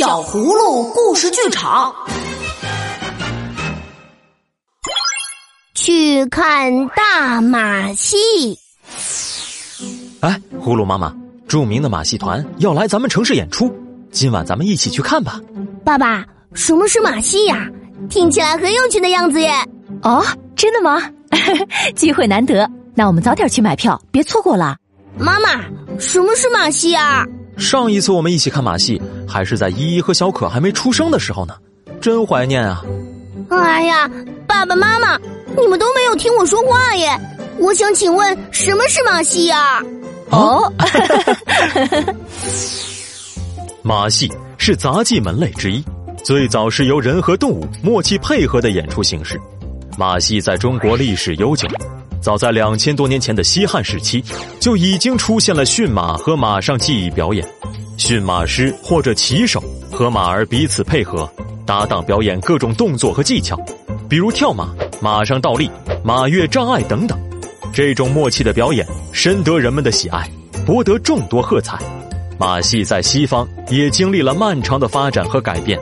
小葫芦故事剧场，去看大马戏。哎，葫芦妈妈，著名的马戏团要来咱们城市演出，今晚咱们一起去看吧。爸爸，什么是马戏呀？听起来很有趣的样子耶！哦，真的吗？机会难得，那我们早点去买票，别错过了。妈妈，什么是马戏啊？上一次我们一起看马戏，还是在依依和小可还没出生的时候呢，真怀念啊！哎呀，爸爸妈妈，你们都没有听我说话耶！我想请问，什么是马戏呀？哦，马戏是杂技门类之一，最早是由人和动物默契配合的演出形式。马戏在中国历史悠久，早在两千多年前的西汉时期，就已经出现了驯马和马上技艺表演。驯马师或者骑手和马儿彼此配合，搭档表演各种动作和技巧，比如跳马、马上倒立、马越障碍等等。这种默契的表演深得人们的喜爱，博得众多喝彩。马戏在西方也经历了漫长的发展和改变。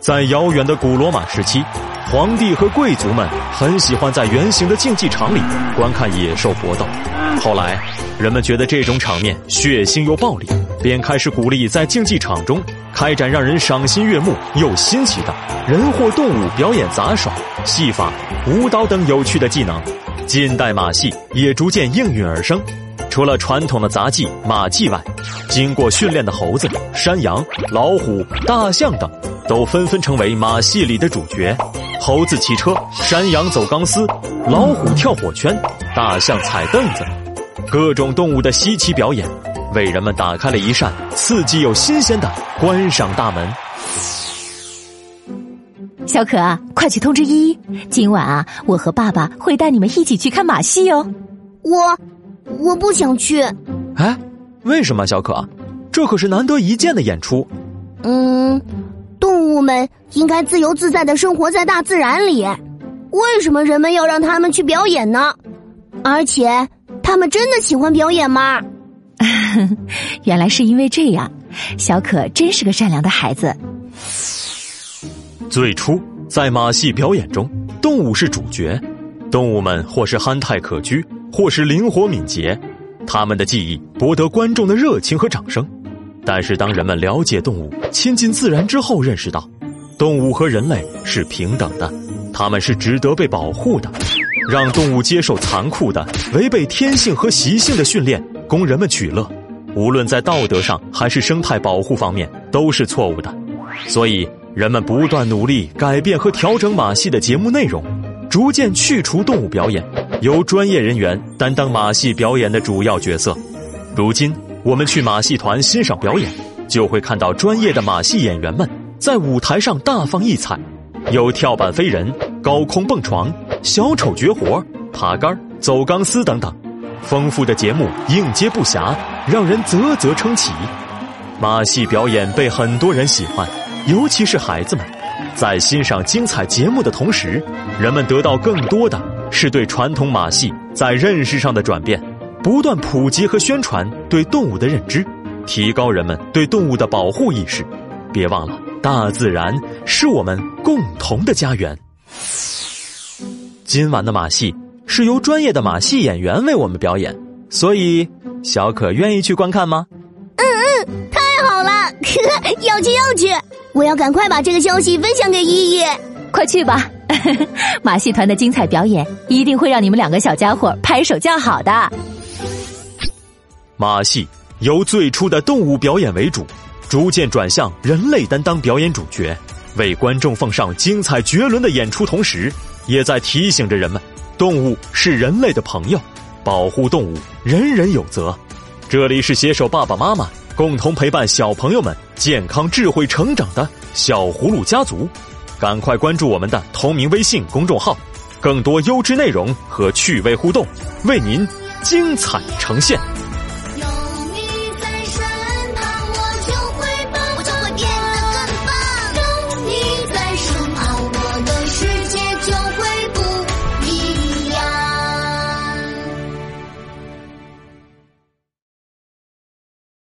在遥远的古罗马时期，皇帝和贵族们很喜欢在圆形的竞技场里观看野兽搏斗。后来，人们觉得这种场面血腥又暴力，便开始鼓励在竞技场中开展让人赏心悦目又新奇的人或动物表演杂耍、戏法、舞蹈等有趣的技能。近代马戏也逐渐应运而生，除了传统的杂技马技外，经过训练的猴子、山羊、老虎、大象等，都纷纷成为马戏里的主角。猴子骑车，山羊走钢丝，老虎跳火圈，大象踩凳子，各种动物的稀奇表演，为人们打开了一扇刺激又新鲜的观赏大门。小可啊，快去通知依依，今晚啊，我和爸爸会带你们一起去看马戏哦。我我不想去。哎，为什么，小可？这可是难得一见的演出。嗯，动物们应该自由自在的生活在大自然里，为什么人们要让他们去表演呢？而且，他们真的喜欢表演吗？原来是因为这样，小可真是个善良的孩子。最初，在马戏表演中，动物是主角，动物们或是憨态可掬，或是灵活敏捷，他们的技艺博得观众的热情和掌声。但是，当人们了解动物、亲近自然之后，认识到，动物和人类是平等的，他们是值得被保护的。让动物接受残酷的、违背天性和习性的训练，供人们取乐，无论在道德上还是生态保护方面，都是错误的。所以。人们不断努力改变和调整马戏的节目内容，逐渐去除动物表演，由专业人员担当马戏表演的主要角色。如今，我们去马戏团欣赏表演，就会看到专业的马戏演员们在舞台上大放异彩，有跳板飞人、高空蹦床、小丑绝活、爬杆、走钢丝等等，丰富的节目应接不暇，让人啧啧称奇。马戏表演被很多人喜欢。尤其是孩子们，在欣赏精彩节目的同时，人们得到更多的是对传统马戏在认识上的转变，不断普及和宣传对动物的认知，提高人们对动物的保护意识。别忘了，大自然是我们共同的家园。今晚的马戏是由专业的马戏演员为我们表演，所以小可愿意去观看吗？嗯嗯，太好了，要去要去。我要赶快把这个消息分享给依依，快去吧！马戏团的精彩表演一定会让你们两个小家伙拍手叫好的。马戏由最初的动物表演为主，逐渐转向人类担当表演主角，为观众奉上精彩绝伦的演出，同时也在提醒着人们：动物是人类的朋友，保护动物人人有责。这里是携手爸爸妈妈。共同陪伴小朋友们健康智慧成长的小葫芦家族，赶快关注我们的同名微信公众号，更多优质内容和趣味互动，为您精彩呈现。